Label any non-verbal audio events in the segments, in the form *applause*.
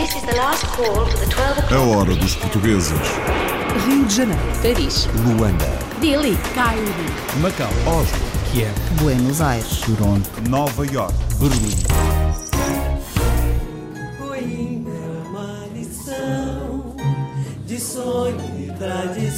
A o'clock. hora dos portugueses. Rio de Janeiro, Paris, Luanda, Delhi, Cairo, Macau, Oslo, Kiev, Buenos Aires, Toronto, Nova York. Berlim. É lição de sonho e tradição.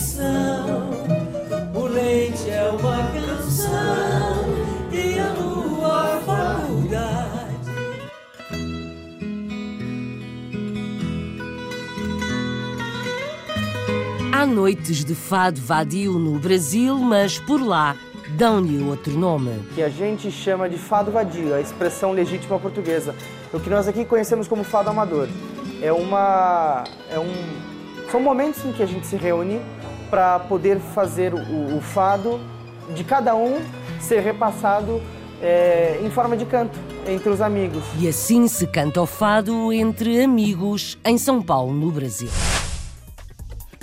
Noites de fado vadio no Brasil, mas por lá dão-lhe outro nome. que a gente chama de fado vadio, a expressão legítima portuguesa. O que nós aqui conhecemos como fado amador. É uma. É um, são momentos em que a gente se reúne para poder fazer o, o fado de cada um ser repassado é, em forma de canto entre os amigos. E assim se canta o fado entre amigos em São Paulo, no Brasil.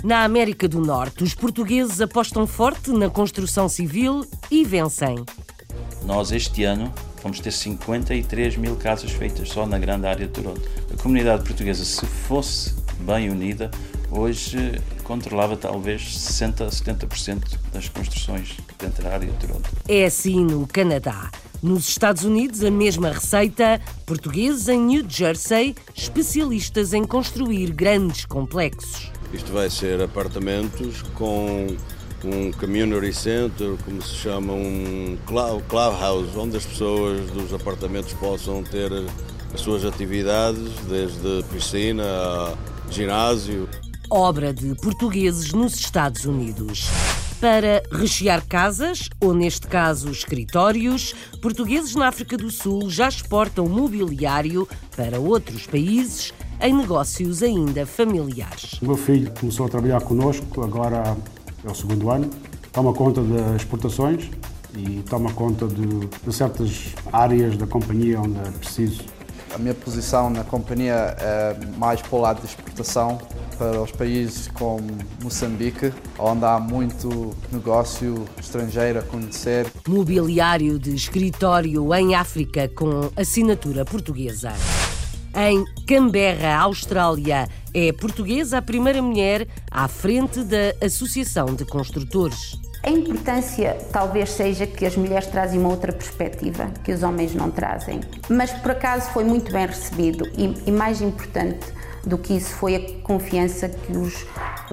Na América do Norte, os portugueses apostam forte na construção civil e vencem. Nós, este ano, vamos ter 53 mil casas feitas só na grande área de Toronto. A comunidade portuguesa, se fosse bem unida, hoje controlava talvez 60 a 70% das construções dentro da área de Toronto. É assim no Canadá. Nos Estados Unidos, a mesma receita. Portugueses em New Jersey, especialistas em construir grandes complexos. Isto vai ser apartamentos com um community center, como se chama, um clubhouse, onde as pessoas dos apartamentos possam ter as suas atividades, desde piscina a ginásio. obra de portugueses nos Estados Unidos. Para rechear casas, ou neste caso escritórios, portugueses na África do Sul já exportam mobiliário para outros países em negócios ainda familiares. O meu filho começou a trabalhar connosco, agora é o segundo ano. Toma conta das exportações e toma conta de, de certas áreas da companhia onde é preciso. A minha posição na companhia é mais para o lado de exportação para os países como Moçambique, onde há muito negócio estrangeiro a conhecer. Mobiliário de escritório em África com assinatura portuguesa. Em Canberra, Austrália, é portuguesa a primeira mulher à frente da Associação de Construtores. A importância talvez seja que as mulheres trazem uma outra perspectiva que os homens não trazem. Mas por acaso foi muito bem recebido e, e mais importante do que isso foi a confiança que os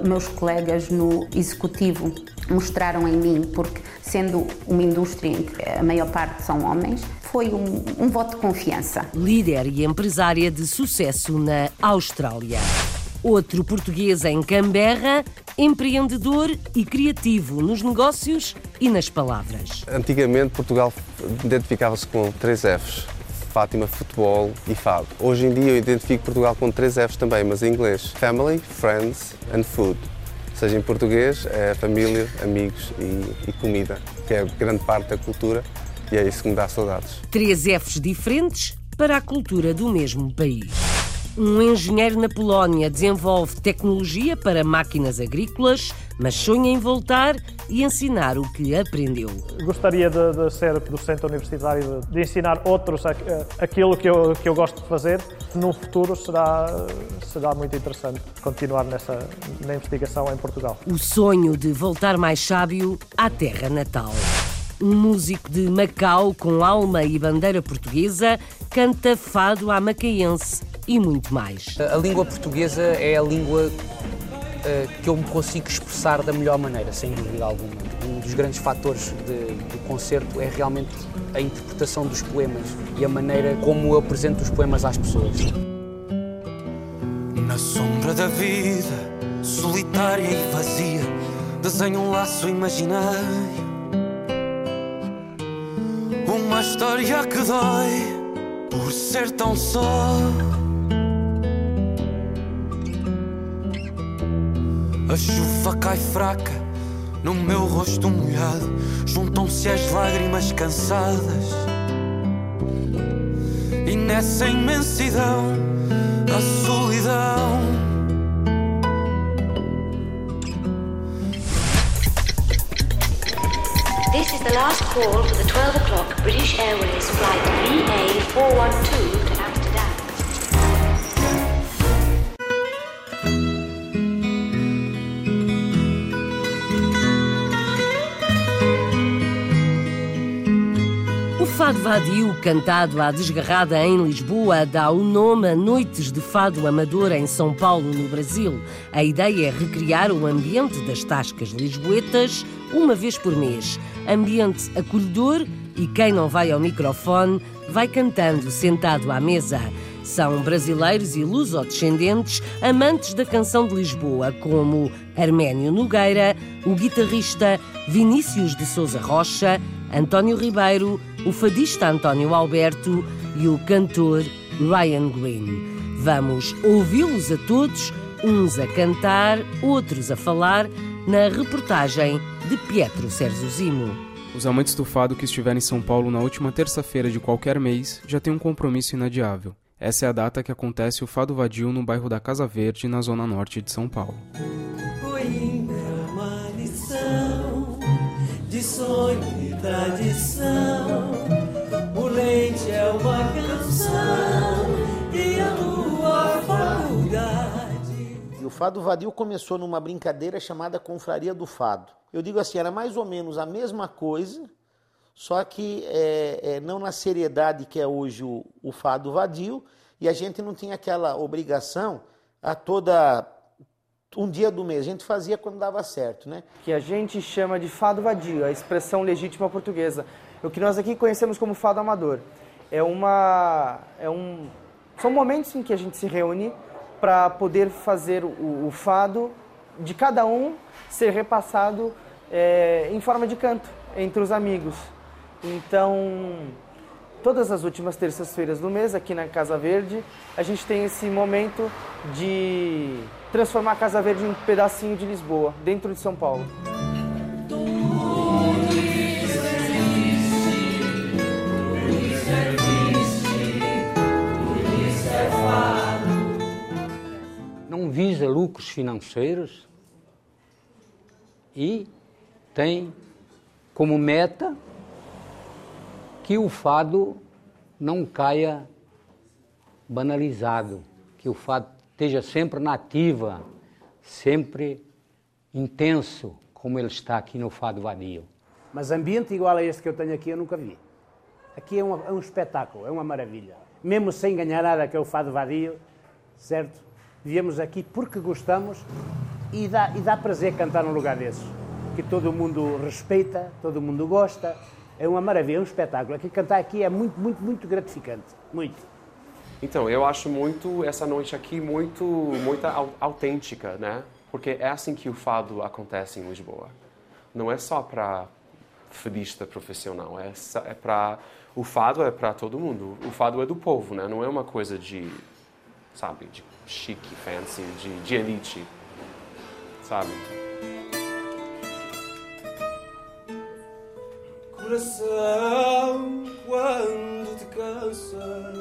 meus colegas no executivo mostraram em mim, porque sendo uma indústria em que a maior parte são homens, foi um, um voto de confiança. líder e empresária de sucesso na Austrália. Outro português em Canberra, empreendedor e criativo nos negócios e nas palavras. Antigamente Portugal identificava-se com três Fs. Fátima, futebol e fado. Hoje em dia eu identifico Portugal com três Fs também, mas em inglês. Family, friends and food. Ou seja, em português é família, amigos e, e comida, que é grande parte da cultura e é isso que me dá saudades. Três Fs diferentes para a cultura do mesmo país. Um engenheiro na Polónia desenvolve tecnologia para máquinas agrícolas, mas sonha em voltar e ensinar o que aprendeu. Gostaria de, de ser docente universitário, de, de ensinar outros a- a- aquilo que eu, que eu gosto de fazer. No futuro será, será muito interessante continuar nessa na investigação em Portugal. O sonho de voltar mais sábio à terra natal. Um músico de Macau com alma e bandeira portuguesa canta fado à macaense e muito mais. A língua portuguesa é a língua eh, que eu me consigo expressar da melhor maneira, sem dúvida alguma. Um dos grandes fatores de- do concerto é realmente a interpretação dos poemas e a maneira como eu apresento os poemas às pessoas. Na sombra da vida, solitária e vazia, desenho um laço imaginário. Uma história que dói por ser tão só. A chuva cai fraca no meu rosto molhado, juntam-se as lágrimas cansadas. E nessa imensidão, a solidão. This is the last call for the 12 o'clock British Airways flight VA412 fado vadio, cantado à desgarrada em Lisboa, dá o nome a Noites de Fado Amador em São Paulo, no Brasil. A ideia é recriar o ambiente das tascas lisboetas uma vez por mês. Ambiente acolhedor e quem não vai ao microfone vai cantando sentado à mesa. São brasileiros e lusodescendentes amantes da canção de Lisboa, como Arménio Nogueira, o guitarrista Vinícius de Souza Rocha, António Ribeiro, o fadista António Alberto e o cantor Ryan Green. Vamos ouvi-los a todos, uns a cantar, outros a falar, na reportagem de Pietro Serzuzimo. Os amantes do fado que estiverem em São Paulo na última terça-feira de qualquer mês já têm um compromisso inadiável. Essa é a data que acontece o Fado Vadio no bairro da Casa Verde, na zona norte de São Paulo. De sonho e tradição. O leite é uma canção e a lua faculdade. E o Fado Vadio começou numa brincadeira chamada Confraria do Fado. Eu digo assim, era mais ou menos a mesma coisa, só que é, é, não na seriedade que é hoje o, o fado vadio, e a gente não tinha aquela obrigação a toda um dia do mês. A gente fazia quando dava certo, né? Que a gente chama de fado vadio, a expressão legítima portuguesa. O que nós aqui conhecemos como fado amador. É uma, é um, são momentos em que a gente se reúne para poder fazer o, o, fado de cada um ser repassado é, em forma de canto entre os amigos. Então, todas as últimas terças-feiras do mês, aqui na Casa Verde, a gente tem esse momento de transformar a Casa Verde em um pedacinho de Lisboa, dentro de São Paulo. Não visa lucros financeiros e tem como meta que o fado não caia banalizado, que o fado esteja sempre nativa, sempre intenso, como ele está aqui no Fado Vadio. Mas ambiente igual a este que eu tenho aqui eu nunca vi. Aqui é um, é um espetáculo, é uma maravilha. Mesmo sem ganhar nada que é o Fado Vadio, certo? Viemos aqui porque gostamos e dá, e dá prazer cantar num lugar desses. Que todo mundo respeita, todo mundo gosta, é uma maravilha, é um espetáculo. Aqui, cantar aqui é muito, muito, muito gratificante. Muito. Então, eu acho muito essa noite aqui muito, muito autêntica, né? Porque é assim que o fado acontece em Lisboa. Não é só para fadista profissional, é, é para o fado é para todo mundo. O fado é do povo, né? Não é uma coisa de, sabe, de chique, fancy, de, de elite, sabe? coração quando te cansas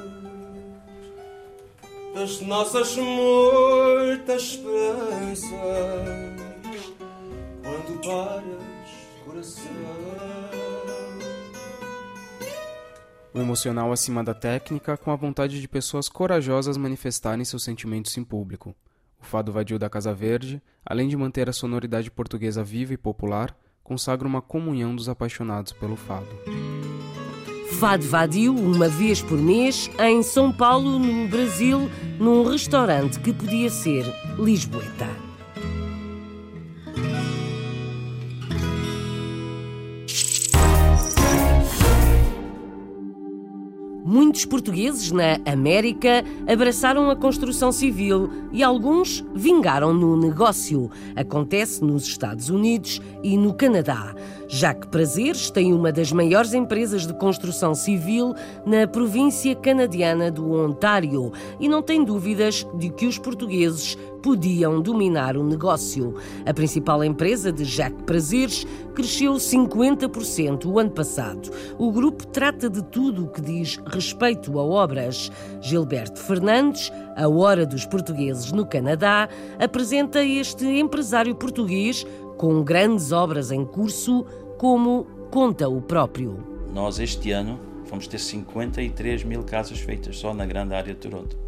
das nossas muitas esperanças. Quando paras, coração. O emocional acima da técnica, com a vontade de pessoas corajosas manifestarem seus sentimentos em público. O fado vadio da Casa Verde, além de manter a sonoridade portuguesa viva e popular, consagra uma comunhão dos apaixonados pelo fado. Fado Vadio, uma vez por mês, em São Paulo, no Brasil, num restaurante que podia ser Lisboeta. Muitos portugueses na América abraçaram a construção civil e alguns vingaram no negócio. Acontece nos Estados Unidos e no Canadá. Jacques Prazeres tem uma das maiores empresas de construção civil na província canadiana do Ontário e não tem dúvidas de que os portugueses podiam dominar o negócio. A principal empresa de Jacques Prazeres cresceu 50% o ano passado. O grupo trata de tudo o que diz respeito a obras. Gilberto Fernandes, a Hora dos Portugueses no Canadá, apresenta este empresário português com grandes obras em curso, como conta o próprio. Nós, este ano, vamos ter 53 mil casas feitas só na grande área de Toronto.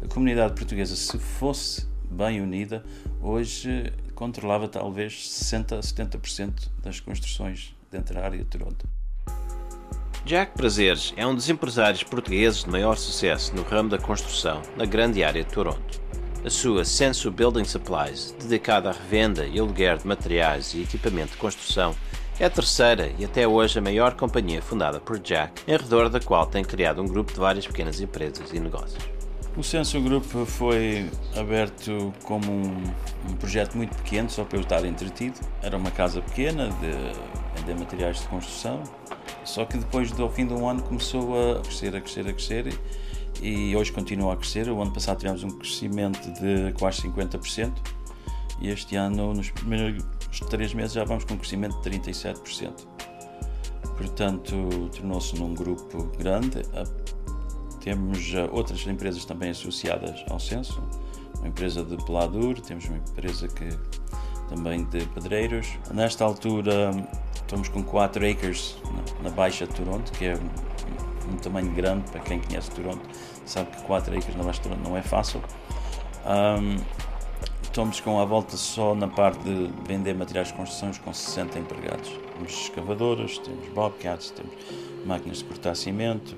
A comunidade portuguesa, se fosse bem unida, hoje controlava talvez 60% a 70% das construções dentro da área de Toronto. Jack Prazeres é um dos empresários portugueses de maior sucesso no ramo da construção na grande área de Toronto. A sua Sensu Building Supplies, dedicada à revenda e aluguer de materiais e equipamento de construção, é a terceira e até hoje a maior companhia fundada por Jack, em redor da qual tem criado um grupo de várias pequenas empresas e negócios. O Senso Group foi aberto como um, um, projeto muito pequeno, só para eu estar entretido. Era uma casa pequena de vender materiais de construção, só que depois do fim de um ano começou a crescer, a crescer, a crescer e, hoje continua a crescer. O ano passado tivemos um crescimento de quase 50% e este ano, nos primeiros três meses, já vamos com um crescimento de 37%. Portanto, tornou-se num grupo grande temos uh, outras empresas também associadas ao censo, uma empresa de peladura, temos uma empresa que também de pedreiros. Nesta altura estamos com 4 acres na, Baixa de Toronto, que é um, um, tamanho grande para quem conhece Toronto, sabe que 4 acres na Baixa de Toronto não é fácil. Um, estamos com a volta só na parte de vender materiais de construção com 60 empregados. Temos escavadoras, temos bobcats, temos máquinas de cortar cimento,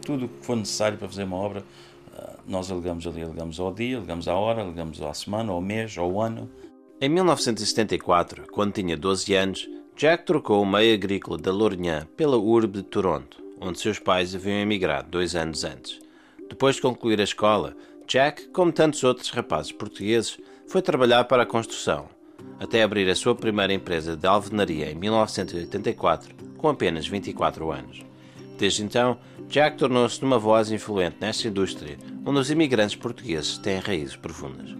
tudo o que for necessário para fazer uma obra, ah, nós alegamos ali, alegamos ao dia, alegamos à hora, alegamos à semana, ao mês, ao ano. Em 1974, quando tinha 12 anos, Jack trocou o meio agrícola da Lourinhã pela urbe de Toronto, onde seus pais haviam emigrado dois anos antes. Depois de concluir a escola, Jack, como tantos outros rapazes portugueses, foi trabalhar para a construção, até abrir a sua primeira empresa de alvenaria em 1984, com apenas 24 anos. Desde então, Jack tornou-se numa voz influente nesta indústria, onde os imigrantes portugueses têm raízes profundas.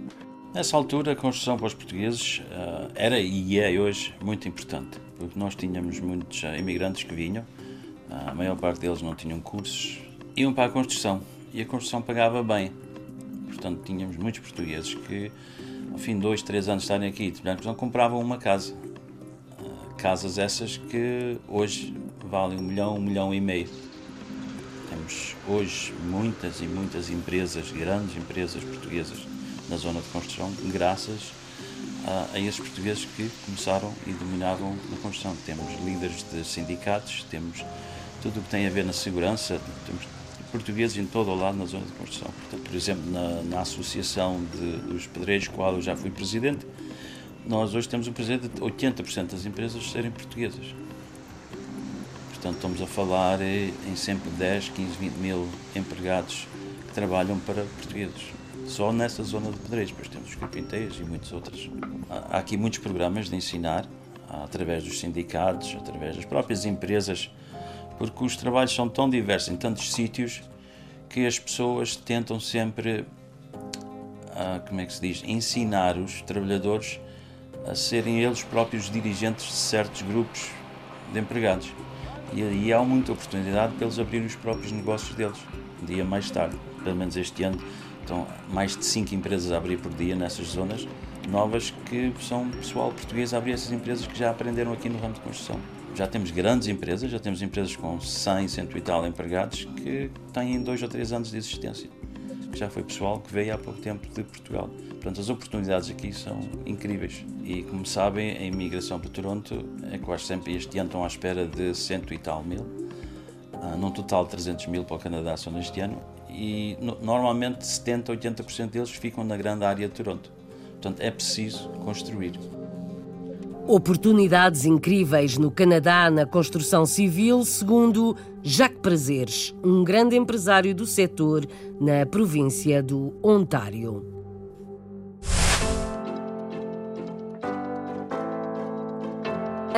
Nessa altura, a construção para os portugueses uh, era e é hoje muito importante, porque nós tínhamos muitos uh, imigrantes que vinham, uh, a maior parte deles não tinham cursos, iam para a construção e a construção pagava bem. Portanto, tínhamos muitos portugueses que, ao fim de dois, três anos de estarem aqui, de compravam uma casa. casas essas que hoje valem um milhão, um milhão e meio temos hoje muitas e muitas empresas, grandes empresas portuguesas na zona de construção, graças a, a esses portugueses que começaram e dominavam na construção. Temos líderes de sindicatos, temos tudo o que tem a ver na segurança, temos portugueses em todo o lado na zona de construção. Portanto, por exemplo, na, na Associação de, dos Pedreiros, qual eu já fui presidente, nós hoje temos um presidente de 80% das empresas serem portuguesas. Portanto, estamos a falar em sempre 10, 15, 20 mil empregados que trabalham para portugueses. Só nessa zona de Pedreiros, depois temos os carpinteiros e muitos outros. Há aqui muitos programas de ensinar, através dos sindicatos, através das próprias empresas, porque os trabalhos são tão diversos em tantos sítios que as pessoas tentam sempre, como é que se diz, ensinar os trabalhadores a serem eles próprios dirigentes de certos grupos de empregados. E aí há muita oportunidade para eles abrirem os próprios negócios deles, um dia mais tarde. Pelo menos este ano estão mais de 5 empresas a abrir por dia nessas zonas novas que são pessoal português a abrir essas empresas que já aprenderam aqui no ramo de construção. Já temos grandes empresas, já temos empresas com 100, 100 e tal empregados que têm dois ou três anos de existência. Que já foi pessoal que veio há pouco tempo de Portugal. Portanto, as oportunidades aqui são incríveis. E como sabem, a imigração para Toronto é quase sempre este ano estão à espera de cento e tal mil. Uh, num total de 300 mil para o Canadá só neste ano. E no, normalmente 70, 80% deles ficam na grande área de Toronto. Portanto, é preciso construir. Oportunidades incríveis no Canadá na construção civil, segundo Jacques Prazeres, um grande empresário do setor na província do Ontário.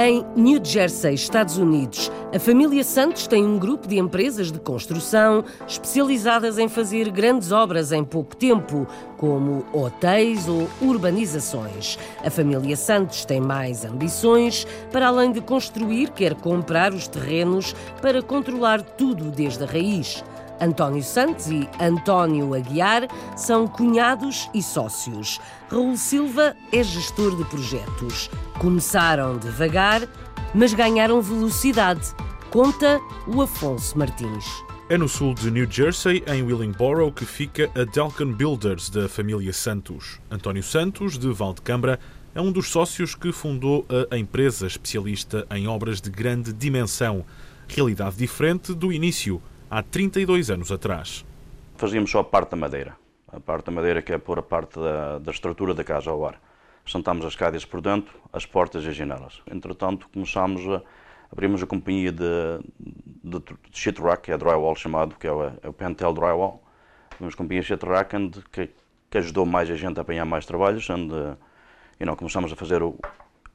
Em New Jersey, Estados Unidos, a família Santos tem um grupo de empresas de construção especializadas em fazer grandes obras em pouco tempo, como hotéis ou urbanizações. A família Santos tem mais ambições, para além de construir, quer comprar os terrenos para controlar tudo desde a raiz. António Santos e António Aguiar são cunhados e sócios. Raul Silva é gestor de projetos. Começaram devagar, mas ganharam velocidade. Conta o Afonso Martins. É no sul de New Jersey, em Willingboro, que fica a Delcan Builders da família Santos. António Santos, de Valdecambra, é um dos sócios que fundou a empresa especialista em obras de grande dimensão realidade diferente do início, há 32 anos atrás. Fazíamos só a parte da madeira, a parte da madeira que é pôr a parte da, da estrutura da casa ao ar. Sentámos as cadeias por dentro, as portas e as janelas. Entretanto, começámos a abrimos a companhia de, de, de sheetrock, que é drywall chamado, que é o, é o Pentel Drywall. Abrimos a companhia sheetrock que, que ajudou mais a gente a apanhar mais trabalhos. Uh, you know, começamos a fazer, o,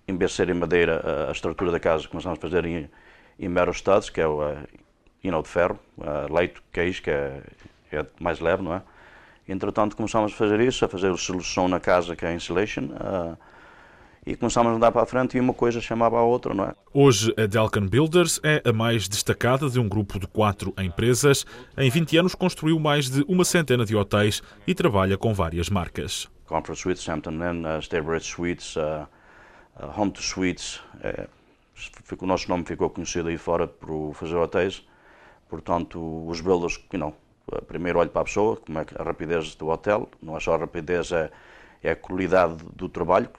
em vez de ser em madeira, a, a estrutura da casa, começamos a fazer em, em metal studs, que é o know, de ferro, leito, queijo, que é, é mais leve, não é? Entretanto, começámos a fazer isso, a fazer a solução na casa, que é a insulation. Uh, e começámos a andar para a frente e uma coisa chamava a outra, não é? Hoje, a Delcan Builders é a mais destacada de um grupo de quatro empresas. Em 20 anos construiu mais de uma centena de hotéis e trabalha com várias marcas. Comfort Suites, Hampton Inn, uh, Staybridge Suites, uh, uh, Home to Suites. É, o nosso nome ficou conhecido aí fora por fazer hotéis. Portanto, os builders, you know, primeiro olho para a pessoa, como é a rapidez do hotel, não é só a rapidez, é, é a qualidade do trabalho.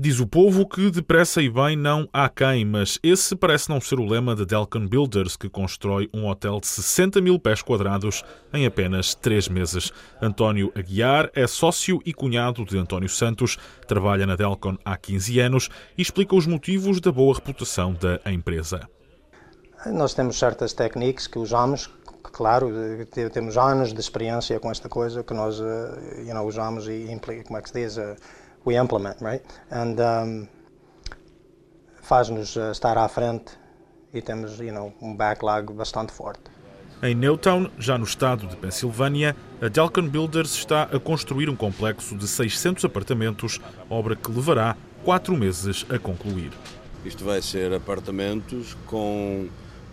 Diz o povo que depressa e bem não há quem, mas esse parece não ser o lema da Delcan Builders, que constrói um hotel de 60 mil pés quadrados em apenas três meses. António Aguiar é sócio e cunhado de António Santos, trabalha na Delcon há 15 anos e explica os motivos da boa reputação da empresa. Nós temos certas técnicas que usamos, claro, temos anos de experiência com esta coisa que nós eh, you know, usamos e como é que se diz, eh, we implement, right? And um, faz-nos uh, estar à frente e temos, you know, um backlog bastante forte. Em Newtown, já no estado de Pensilvânia, a Delcan Builders está a construir um complexo de 600 apartamentos, obra que levará quatro meses a concluir. Isto vai ser apartamentos com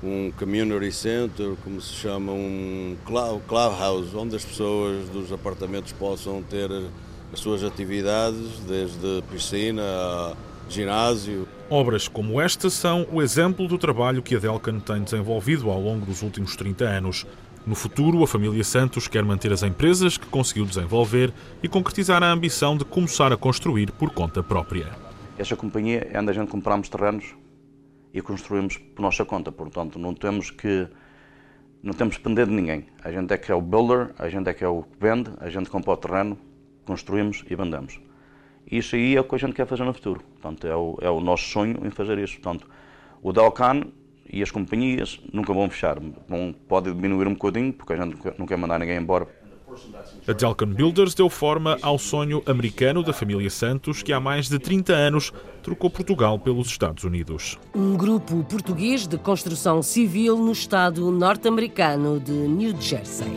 um community center, como se chama, um clubhouse, onde as pessoas dos apartamentos possam ter as suas atividades, desde piscina a ginásio. Obras como esta são o exemplo do trabalho que a Delcan tem desenvolvido ao longo dos últimos 30 anos. No futuro, a família Santos quer manter as empresas que conseguiu desenvolver e concretizar a ambição de começar a construir por conta própria. Esta companhia é onde a gente compramos terrenos e construímos por nossa conta, portanto não temos que não temos que depender de ninguém. A gente é que é o builder, a gente é que é o que vende, a gente compra o terreno, construímos e vendemos. Isso aí é o que a gente quer fazer no futuro. Portanto, é o, é o nosso sonho em fazer isso. Portanto, o Dalcan e as companhias nunca vão fechar. Vão, pode diminuir um bocadinho, porque a gente não quer mandar ninguém embora. A Delcan Builders deu forma ao sonho americano da família Santos, que há mais de 30 anos trocou Portugal pelos Estados Unidos. Um grupo português de construção civil no estado norte-americano de New Jersey.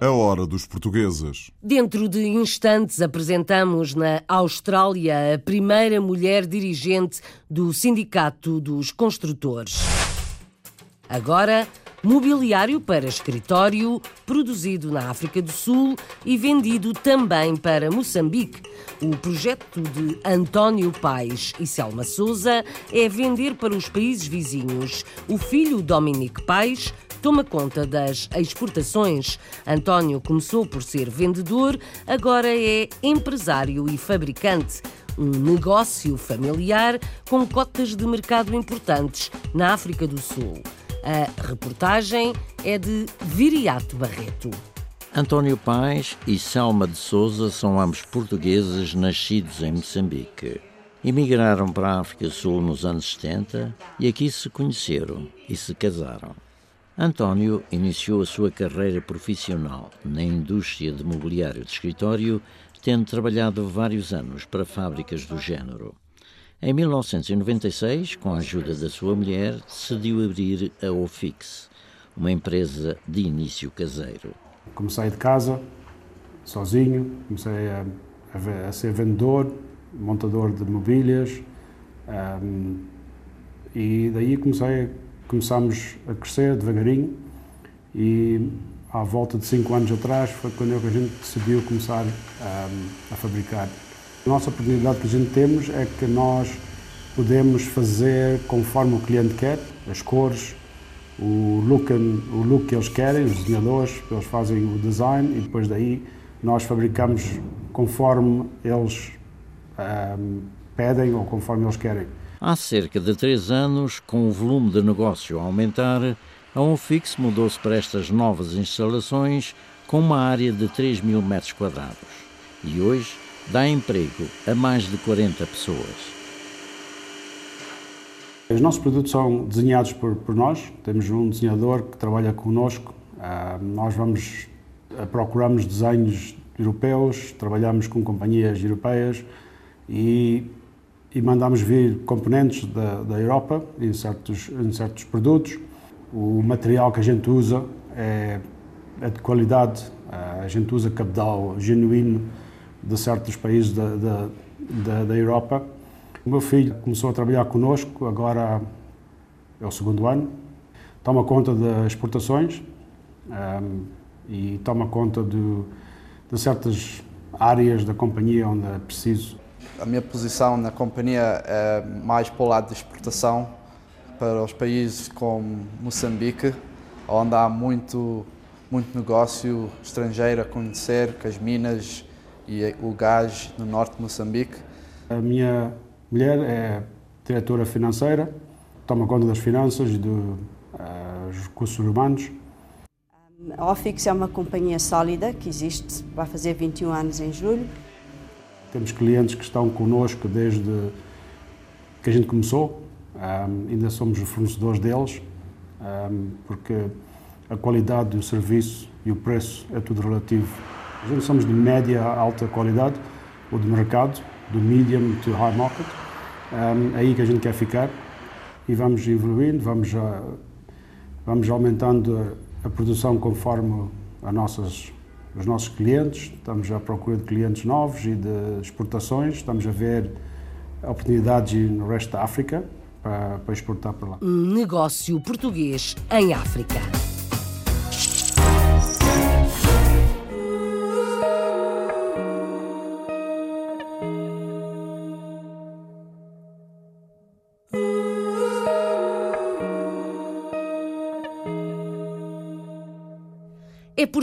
A hora dos portugueses. Dentro de instantes apresentamos na Austrália a primeira mulher dirigente do Sindicato dos Construtores. Agora, mobiliário para escritório, produzido na África do Sul e vendido também para Moçambique. O projeto de António Paes e Selma Souza é vender para os países vizinhos. O filho Dominique Paes toma conta das exportações. António começou por ser vendedor, agora é empresário e fabricante. Um negócio familiar com cotas de mercado importantes na África do Sul. A reportagem é de Viriato Barreto. António Pais e Selma de Souza são ambos portugueses nascidos em Moçambique. Emigraram para a África Sul nos anos 70 e aqui se conheceram e se casaram. António iniciou a sua carreira profissional na indústria de mobiliário de escritório, tendo trabalhado vários anos para fábricas do género. Em 1996, com a ajuda da sua mulher, decidiu abrir a Ofix, uma empresa de início caseiro. Comecei de casa, sozinho, comecei a, a, a ser vendedor, montador de mobílias, um, e daí comecei, começámos a crescer devagarinho e à volta de cinco anos atrás foi quando a gente decidiu começar um, a fabricar a nossa oportunidade que a gente temos é que nós podemos fazer conforme o cliente quer, as cores, o look, o look que eles querem, os desenhadores, eles fazem o design e depois daí nós fabricamos conforme eles um, pedem ou conforme eles querem. Há cerca de três anos, com o volume de negócio a aumentar, a Unfix mudou-se para estas novas instalações com uma área de 3 mil metros quadrados e hoje dá emprego a mais de 40 pessoas. Os nossos produtos são desenhados por, por nós, temos um desenhador que trabalha connosco, uh, nós vamos, uh, procuramos desenhos europeus, trabalhamos com companhias europeias e, e mandamos vir componentes da, da Europa em certos, em certos produtos. O material que a gente usa é, é de qualidade, uh, a gente usa cabedal genuíno de certos países da, da, da, da Europa o meu filho começou a trabalhar connosco, agora é o segundo ano. Toma conta das exportações um, e toma conta de, de certas áreas da companhia onde é preciso. A minha posição na companhia é mais para o lado de exportação para os países como Moçambique, onde há muito, muito negócio estrangeiro a conhecer, com as minas e o gás no norte de Moçambique. A minha mulher é diretora financeira, toma conta das finanças e dos uh, recursos humanos. A Ofix é uma companhia sólida que existe, vai fazer 21 anos em julho. Temos clientes que estão connosco desde que a gente começou, um, ainda somos fornecedores deles, um, porque a qualidade do serviço e o preço é tudo relativo. A somos de média a alta qualidade, ou de mercado, do medium to high market. Um, é aí que a gente quer ficar e vamos evoluindo, vamos, uh, vamos aumentando a, a, produção conforme a nossas, os nossos clientes. Estamos à procura de clientes novos e de exportações. Estamos a ver oportunidades no resto da África para, para exportar para lá. Um negócio português em África.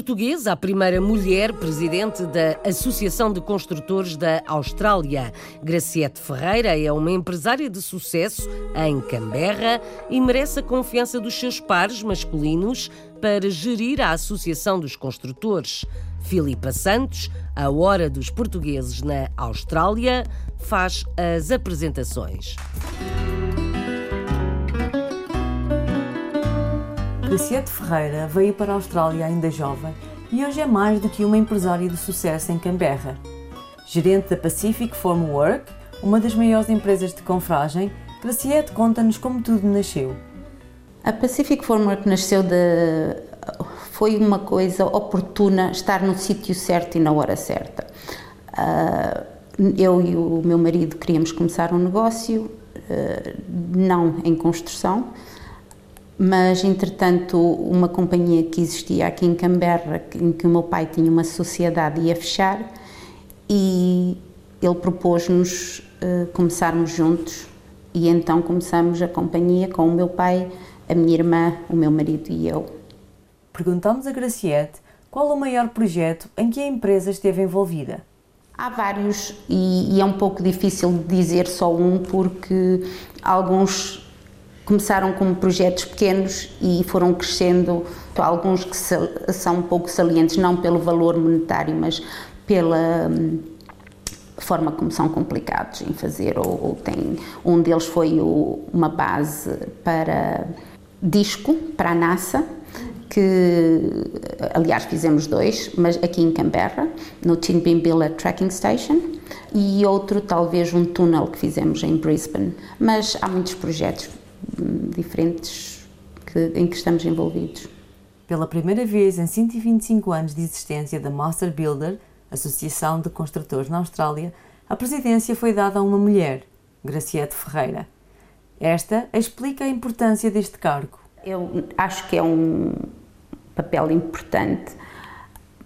Portuguesa a primeira mulher presidente da Associação de Construtores da Austrália. Graciete Ferreira é uma empresária de sucesso em Canberra e merece a confiança dos seus pares masculinos para gerir a Associação dos Construtores. Filipa Santos, a Hora dos Portugueses na Austrália, faz as apresentações. Graciete Ferreira veio para a Austrália ainda jovem e hoje é mais do que uma empresária de sucesso em Canberra. Gerente da Pacific Formwork, uma das maiores empresas de confragem, Graciete conta-nos como tudo nasceu. A Pacific Formwork nasceu de. Foi uma coisa oportuna estar no sítio certo e na hora certa. Ah, eu e o meu marido queríamos começar um negócio, ah, não em construção, mas entretanto uma companhia que existia aqui em Canberra, em que o meu pai tinha uma sociedade ia fechar e ele propôs-nos uh, começarmos juntos e então começamos a companhia com o meu pai, a minha irmã, o meu marido e eu. Perguntamos a Graciete qual o maior projeto em que a empresa esteve envolvida. Há vários e, e é um pouco difícil dizer só um porque alguns começaram como projetos pequenos e foram crescendo, alguns que são um pouco salientes, não pelo valor monetário, mas pela hum, forma como são complicados em fazer, ou, ou tem, um deles foi o, uma base para disco, para a NASA, que aliás fizemos dois, mas aqui em Canberra, no Tinbimbilla Tracking Station, e outro talvez um túnel que fizemos em Brisbane. Mas há muitos projetos diferentes que, em que estamos envolvidos. Pela primeira vez em 125 anos de existência da Master Builder, Associação de Construtores na Austrália, a presidência foi dada a uma mulher, Graciete Ferreira. Esta explica a importância deste cargo. Eu acho que é um papel importante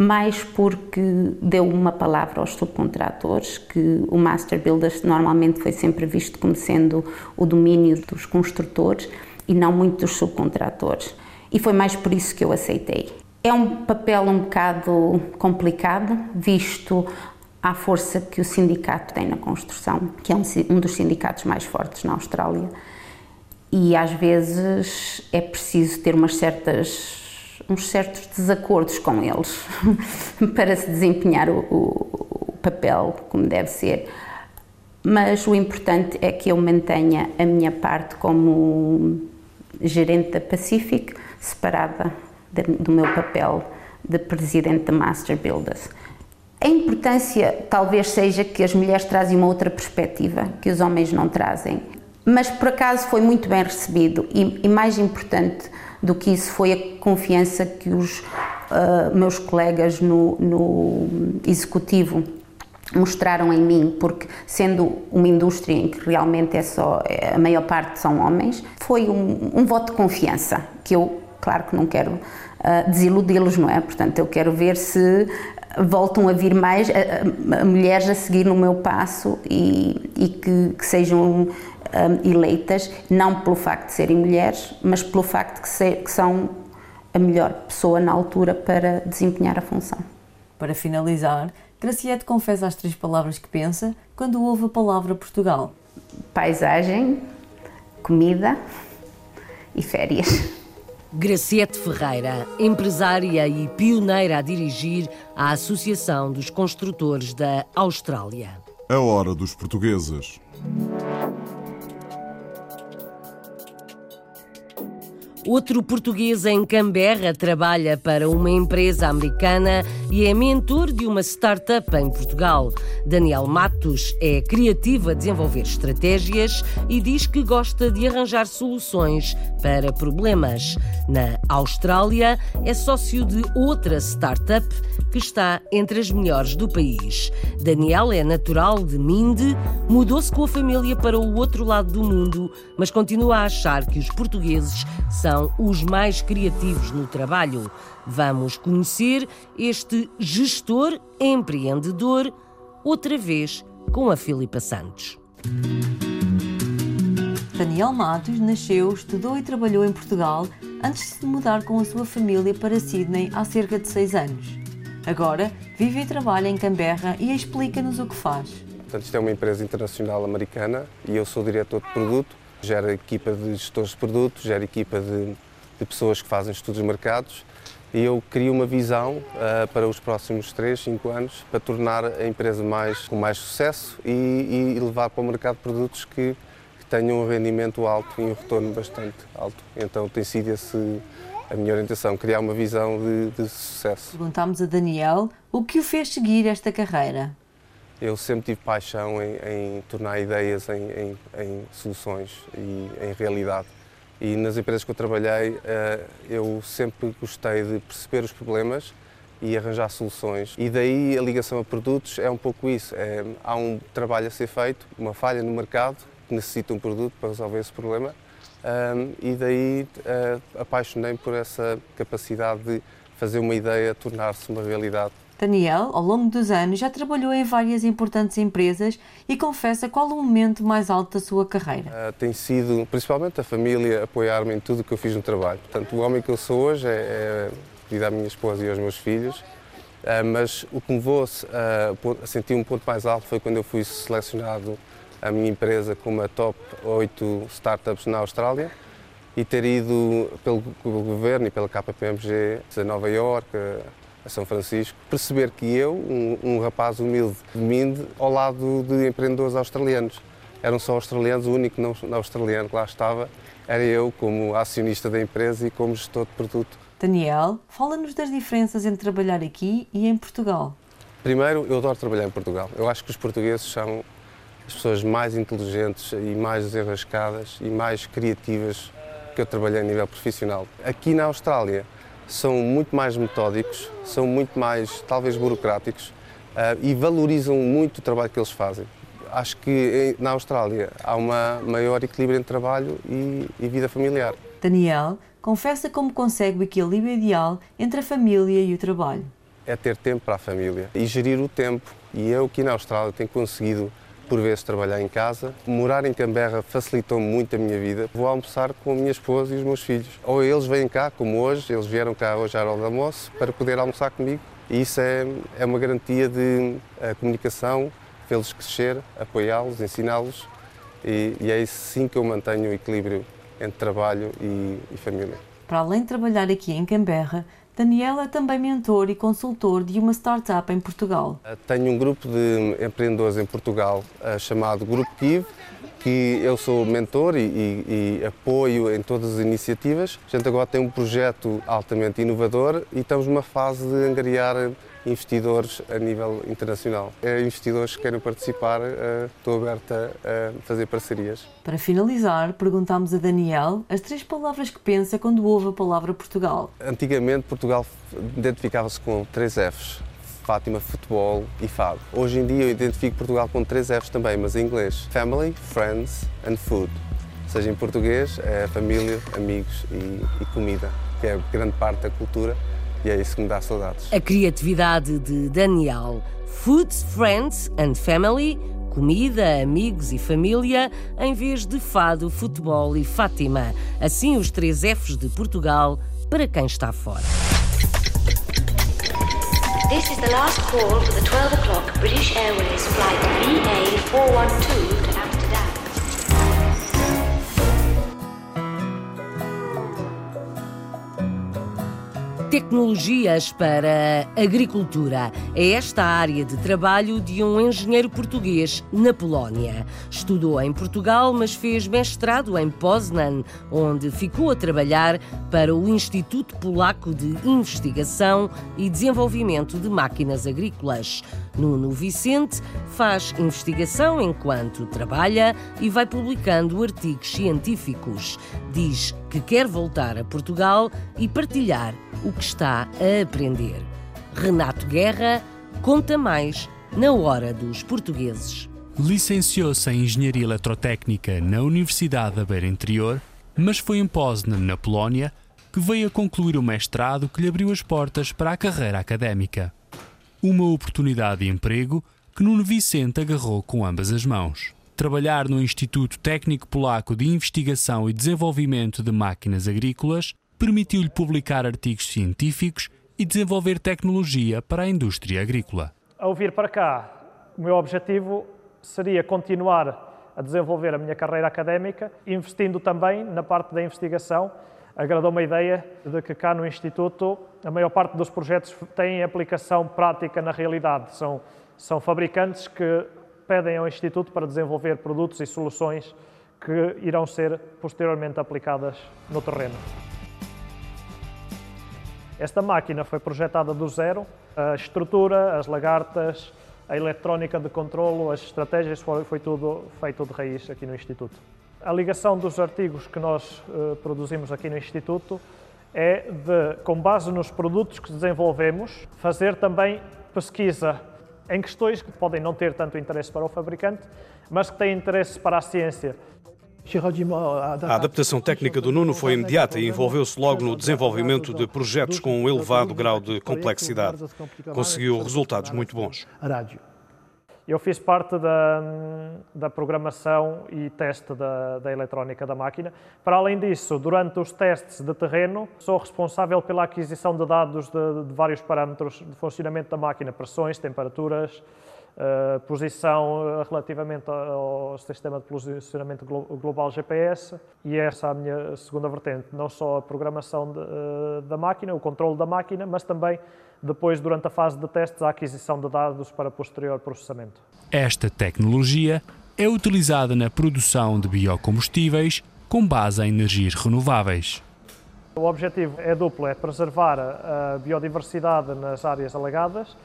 mais porque deu uma palavra aos subcontratores, que o Master Builders normalmente foi sempre visto como sendo o domínio dos construtores e não muito dos subcontratores. E foi mais por isso que eu aceitei. É um papel um bocado complicado, visto à força que o sindicato tem na construção, que é um dos sindicatos mais fortes na Austrália. E às vezes é preciso ter umas certas, uns certos desacordos com eles *laughs* para se desempenhar o, o, papel como deve ser. Mas o importante é que eu mantenha a minha parte como gerente da Pacific separada do meu papel de presidente da Master Builders. A importância talvez seja que as mulheres trazem uma outra perspectiva que os homens não trazem, mas por acaso foi muito bem recebido e, e mais importante do que isso foi a confiança que os uh, meus colegas no, no executivo mostraram em mim, porque sendo uma indústria em que realmente é só a maior parte são homens, foi um, um voto de confiança que eu, claro que não quero uh, desiludi-los, não é? Portanto, eu quero ver se voltam a vir mais mulheres a seguir no meu passo e, e que, que, sejam um, eleitas, não pelo facto de serem mulheres, mas pelo facto de que, que são a melhor pessoa na altura para desempenhar a função. Para finalizar, Graciete confessa as três palavras que pensa quando ouve a palavra Portugal: paisagem, comida e férias. Graciete Ferreira, empresária e pioneira a dirigir a Associação dos Construtores da Austrália. A hora dos portugueses. Outro português em Canberra trabalha para uma empresa americana e é mentor de uma startup em Portugal. Daniel Matos é criativo a desenvolver estratégias e diz que gosta de arranjar soluções para problemas. Na Austrália, é sócio de outra startup que está entre as melhores do país. Daniel é natural de Minde, mudou-se com a família para o outro lado do mundo, mas continua a achar que os portugueses são são os mais criativos no trabalho. Vamos conhecer este gestor empreendedor outra vez com a Filipa Santos. Daniel Matos nasceu, estudou e trabalhou em Portugal antes de se mudar com a sua família para Sydney há cerca de seis anos. Agora vive e trabalha em Canberra e explica-nos o que faz. Portanto, isto é uma empresa internacional americana e eu sou diretor de produto gera equipa de gestores de produtos, gera equipa de, de pessoas que fazem estudos de mercados e eu crio uma visão uh, para os próximos 3, 5 anos para tornar a empresa mais, com mais sucesso e, e levar para o mercado produtos que, que, tenham um rendimento alto e um retorno bastante alto. Então tem sido esse a minha orientação, criar uma visão de, de sucesso. Perguntámos a Daniel o que o fez seguir esta carreira. Eu sempre tive paixão em, em tornar ideias em, em, em, soluções e em realidade. E nas empresas que eu trabalhei, eh, eu sempre gostei de perceber os problemas e arranjar soluções. E daí a ligação a produtos é um pouco isso. É, há um trabalho a ser feito, uma falha no mercado que necessita um produto para resolver esse problema. E daí uh, apaixonei-me por essa capacidade de fazer uma ideia tornar-se uma realidade Daniel, ao longo dos anos, já trabalhou em várias importantes empresas e confessa qual o momento mais alto da sua carreira. Uh, tem sido, principalmente, a família apoiar-me em tudo o que eu fiz no trabalho. Portanto, o homem que eu sou hoje é, é devido à minha esposa e aos meus filhos, uh, mas o que me levou a sentir um ponto mais alto foi quando eu fui selecionado a minha empresa como a top 8 startups na Austrália e ter ido pelo governo e pela KPMG a Nova Iorque, a São Francisco, perceber que eu, um, um rapaz humilde de Minde, ao lado de empreendedores australianos, eram só australianos, o único não, australiano que lá estava era eu como acionista da empresa e como gestor de produto. Daniel, fala-nos das diferenças entre trabalhar aqui e em Portugal. Primeiro, eu adoro trabalhar em Portugal. Eu acho que os portugueses são as pessoas mais inteligentes e mais desenrascadas e mais criativas que eu trabalhei a nível profissional. Aqui na Austrália, são muito mais metódicos, são muito mais, talvez, burocráticos uh, e valorizam muito o trabalho que eles fazem. Acho que na Austrália há um maior equilíbrio entre trabalho e, e vida familiar. Daniel confessa como consegue o equilíbrio ideal entre a família e o trabalho. É ter tempo para a família e gerir o tempo. E eu aqui na Austrália tenho conseguido por vezes trabalhar em casa. Morar em Canberra facilitou muito a minha vida. Vou almoçar com a minha esposa e os meus filhos. Ou eles vêm cá, como hoje, eles vieram cá hoje à hora do almoço, para poder almoçar comigo E isso é, é uma garantia de a comunicação, vê-los crescer, apoiá-los, ensiná-los e, e, é assim que eu mantenho o equilíbrio entre trabalho e, e família. Para além de trabalhar aqui em Canberra, Daniel é também mentor e consultor de uma startup em Portugal. Tenho um grupo de empreendedores em Portugal uh, chamado Grupo Kiv, que eu sou mentor e, e, e, apoio em todas as iniciativas. A gente agora tem um projeto altamente inovador e estamos numa fase de angariar investidores a nível internacional. É, investidores que querem participar, uh, estou aberta a fazer parcerias. Para finalizar, perguntámos a Daniel as três palavras que pensa quando ouve a palavra Portugal. Antigamente, Portugal identificava-se com três Fs. Fátima, futebol e fado. Hoje em dia eu identifico Portugal com três Fs também, mas em inglês. Family, friends and food. Ou seja, em português é família, amigos e, e comida, que é grande parte da cultura e é isso que me dá saudades. A criatividade de Daniel. Food, Friends and Family, comida, amigos e família, em vez de fado, futebol e Fátima. Assim, os três Fs de Portugal para quem está fora. This is the last call for the 12 o'clock British Airways flight VA412 Tecnologias para agricultura. É esta a área de trabalho de um engenheiro português na Polónia. Estudou em Portugal, mas fez mestrado em Poznan, onde ficou a trabalhar para o Instituto Polaco de Investigação e Desenvolvimento de Máquinas Agrícolas. Nuno Vicente faz investigação enquanto trabalha e vai publicando artigos científicos. Diz que quer voltar a Portugal e partilhar o que está a aprender. Renato Guerra conta mais na Hora dos Portugueses. Licenciou-se em Engenharia Eletrotécnica na Universidade da Beira Interior, mas foi em Poznan, na Polónia, que veio a concluir o mestrado que lhe abriu as portas para a carreira académica. Uma oportunidade de emprego que Nuno Vicente agarrou com ambas as mãos. Trabalhar no Instituto Técnico Polaco de Investigação e Desenvolvimento de Máquinas Agrícolas permitiu-lhe publicar artigos científicos e desenvolver tecnologia para a indústria agrícola. Ao vir para cá, o meu objetivo seria continuar a desenvolver a minha carreira académica, investindo também na parte da investigação. Agradou-me a ideia de que cá no Instituto a maior parte dos projetos têm aplicação prática na realidade. São, são fabricantes que pedem ao Instituto para desenvolver produtos e soluções que irão ser posteriormente aplicadas no terreno. Esta máquina foi projetada do zero, a estrutura, as lagartas, a eletrónica de controlo, as estratégias, foi tudo feito de raiz aqui no Instituto. A ligação dos artigos que nós uh, produzimos aqui no Instituto é de, com base nos produtos que desenvolvemos, fazer também pesquisa em questões que podem não ter tanto interesse para o fabricante, mas que têm interesse para a ciência. A adaptação técnica do Nuno foi imediata e envolveu-se logo no desenvolvimento de projetos com um elevado grau de complexidade. Conseguiu resultados muito bons. Eu fiz parte da, da programação e teste da, da, eletrónica da máquina. Para além disso, durante os testes de terreno, sou responsável pela aquisição de dados de, de vários parâmetros de funcionamento da máquina, pressões, temperaturas, Uh, posição eh, relativamente ao sistema de posicionamento global GPS e essa é a minha segunda vertente, não só a programação de, uh, da máquina, o controle da máquina, mas também depois, durante a fase de testes, a aquisição de dados para posterior processamento. Esta tecnologia é utilizada na produção de biocombustíveis com base em energias renováveis. O objetivo é duplo, é preservar a biodiversidade nas áreas alagadas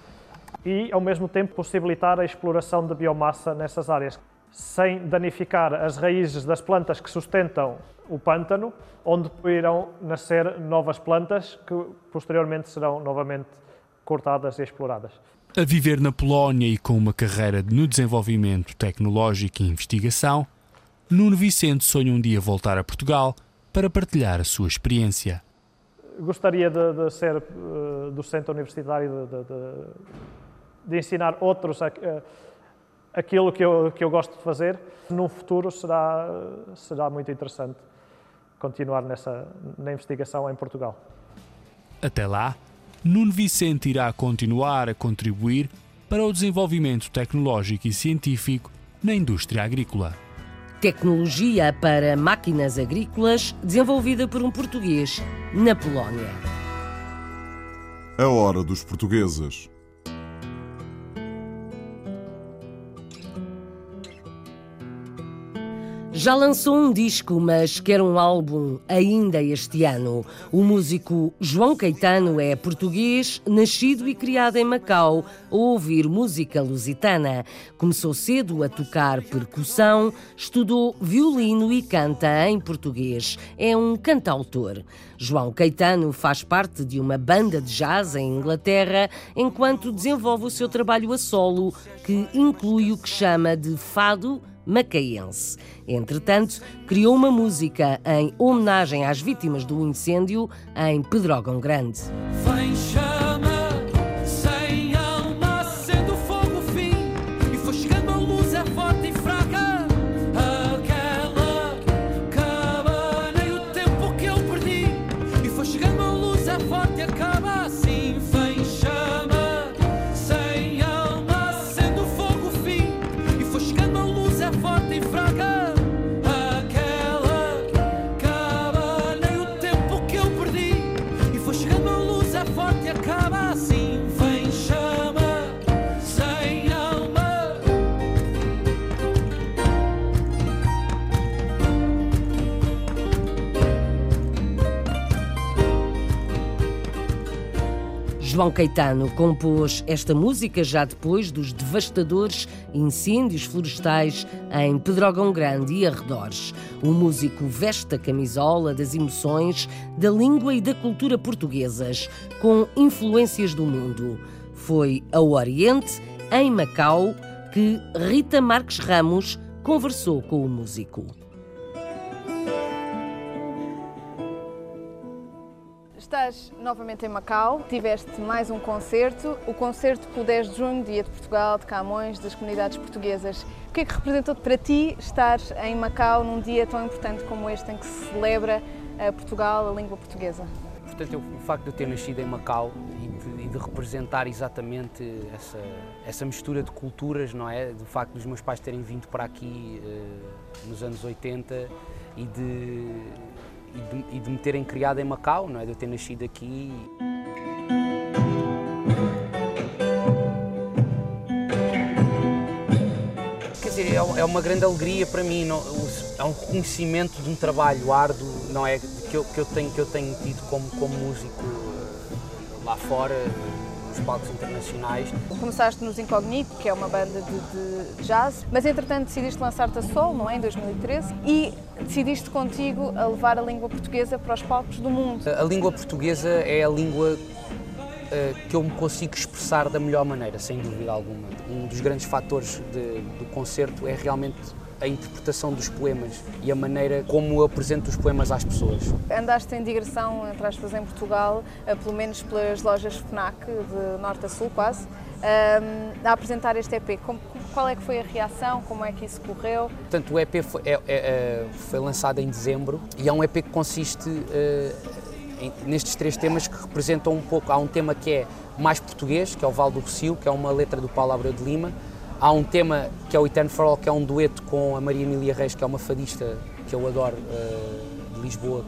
e, ao mesmo tempo, possibilitar a exploração de biomassa nessas áreas, sem danificar as raízes das plantas que sustentam o pântano, onde irão nascer novas plantas que posteriormente serão novamente cortadas e exploradas. A viver na Polónia e com uma carreira no desenvolvimento tecnológico e investigação, Nuno Vicente sonha um dia voltar a Portugal para partilhar a sua experiência. Gostaria de, de ser uh, docente universitário de, de de ensinar outros aquilo que eu, que eu gosto de fazer. No futuro será, será muito interessante continuar nessa, na investigação em Portugal. Até lá, Nuno Vicente irá continuar a contribuir para o desenvolvimento tecnológico e científico na indústria agrícola. Tecnologia para máquinas agrícolas desenvolvida por um português na Polónia. A hora dos portugueses. Já lançou um disco, mas quer um álbum ainda este ano. O músico João Caetano é português, nascido e criado em Macau, a ouvir música lusitana. Começou cedo a tocar percussão, estudou violino e canta em português. É um cantautor. João Caetano faz parte de uma banda de jazz em Inglaterra, enquanto desenvolve o seu trabalho a solo, que inclui o que chama de fado macaense. Entretanto, criou uma música em homenagem às vítimas do incêndio em Pedrógão Grande. João Caetano compôs esta música já depois dos devastadores incêndios florestais em Pedrógão Grande e arredores. O músico veste a camisola das emoções, da língua e da cultura portuguesas, com influências do mundo. Foi ao Oriente, em Macau, que Rita Marques Ramos conversou com o músico. Estás novamente em Macau, tiveste mais um concerto, o concerto pelo 10 de junho, Dia de Portugal, de Camões, das comunidades portuguesas. O que é que representou para ti estar em Macau num dia tão importante como este, em que se celebra a Portugal, a língua portuguesa? Portanto, o facto de eu ter nascido em Macau e de, e de representar exatamente essa, essa mistura de culturas, não é? Do facto dos meus pais terem vindo para aqui eh, nos anos 80 e de, e, de, me terem criado em Macau, não é? De eu ter nascido aqui. Quer dizer, é, é uma grande alegria para mim, não- é um reconhecimento de um trabalho árduo, não é? Que eu, que eu, tenho, que eu tenho tido como, como músico eh, lá fora, palcos internacionais. Começaste nos Incognito, que é uma banda de, de jazz, mas entretanto decidiste lançar-te a solo, não é? Em 2013, e decidiste contigo a levar a língua portuguesa para os palcos do mundo. A língua portuguesa é a língua eh, que eu me consigo expressar da melhor maneira, sem dúvida alguma. Um dos grandes fatores de- do concerto é realmente a interpretação dos poemas e a maneira como eu apresento os poemas às pessoas. Andaste em digressão, entre aspas, em Portugal, eh, pelo menos pelas lojas FNAC, de norte a sul quase, ehm, a apresentar este EP. Qual é que foi a reação? Como é que isso correu? Portanto, o EP foi, é- é- é- foi lançado em dezembro e é um EP que consiste em- nestes três temas que representam um pouco. Há um tema que é mais português, que é o Val do Rocio, que é uma letra do Paulo Abreu de Lima. Há um tema que é o Eternal for All, que é um dueto com a Maria Emília Reis, que é uma fadista que eu adoro, eh, de Lisboa,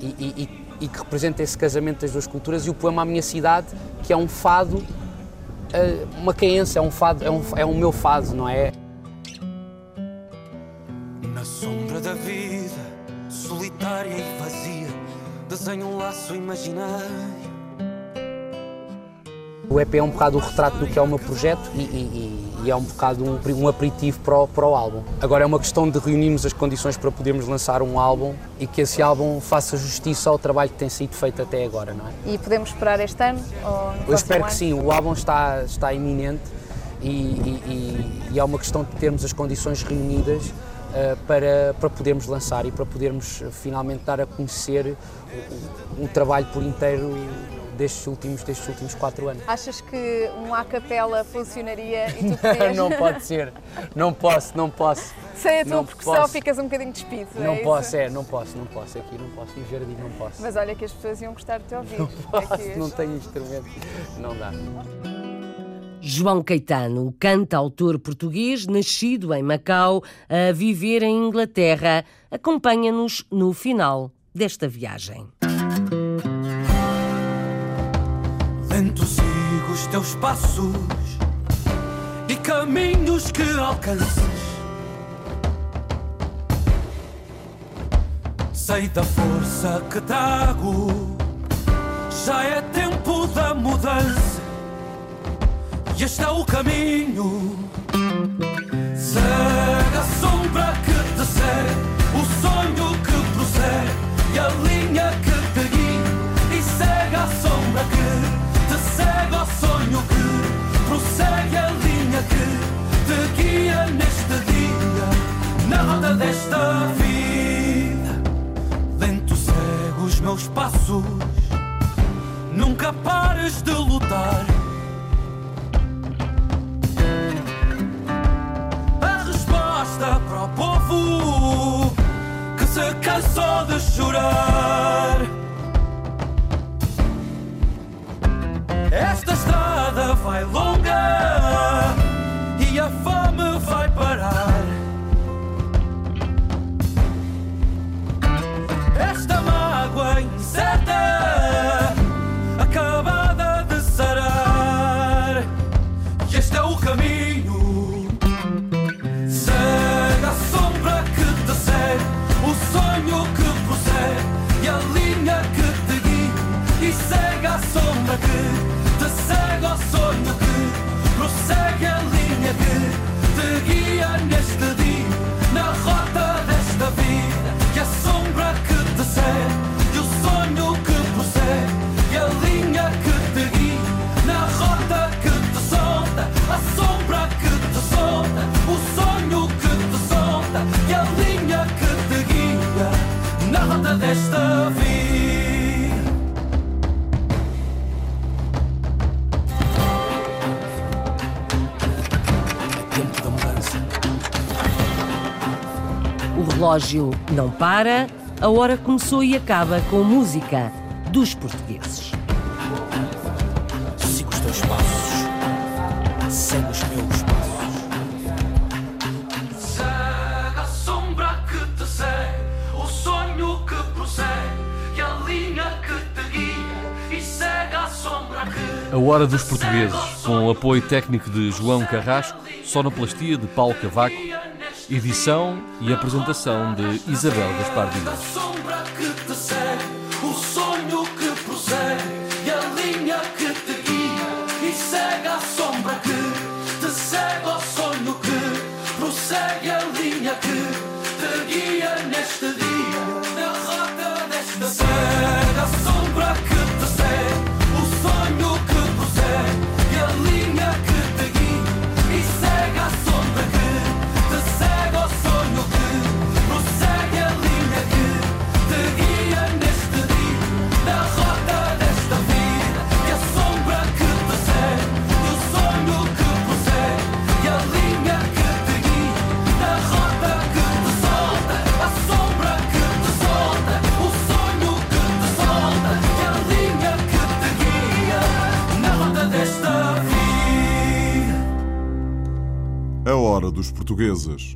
e, e- e- que representa esse casamento das duas culturas. E o poema A Minha Cidade, que é um fado, eh, uma caença, é um fado, é um, é um meu fado, não é? Na sombra da vida, solitária e vazia, desenha um laço imaginário. O EP é um bocado o retrato do que é o meu projeto e, e- e é um bocado um, um aperitivo para o, para o álbum. Agora é uma questão de reunirmos as condições para podermos lançar um álbum e que esse álbum faça justiça ao trabalho que tem sido feito até agora, não é? E podemos esperar este ano? Eu espero ano? que sim, o álbum está, está iminente e, e- e- e é uma questão de termos as condições reunidas eh, para, para podermos lançar e para podermos eh, finalmente dar a conhecer o trabalho por inteiro destes últimos, destes últimos quatro anos. Achas que um a capela funcionaria e tu *laughs* podias... não pode ser, não posso, não posso. Sem a tua Não percussão posso. ficas um bocadinho despido, Não é posso, isso? é, não posso, não posso. Aqui não posso, no jardim não posso. Mas olha que as pessoas iam gostar de te ouvir. Não posso, Aqui. não tenho instrumento, não dá. João Caetano, canta-autor português, nascido em Macau, a viver em Inglaterra, acompanha-nos no final desta viagem. Lento sigo os teus passos e caminhos que alcanças. Sei da força que trago, já é tempo da mudança. E este é o caminho. Segue a sombra que te segue, o sonho que prossegue e a prossegue a linha que te guia neste dia, na roda desta vida. Lento segue os meus passos, nunca pares de lutar. A resposta para o povo que se cansou de chorar. Relógio não para, a hora começou e acaba com música dos portugueses. Siga os teus passos, segue os meus passos. Segue a sombra que te segue, o sonho que prossegue, e a linha que te guia, e segue a sombra que. A Hora dos Portugueses, com o apoio técnico de João Carrasco, sonoplastia de Paulo Cavaco, edição e apresentação de Isabel Gaspar Dias. Desta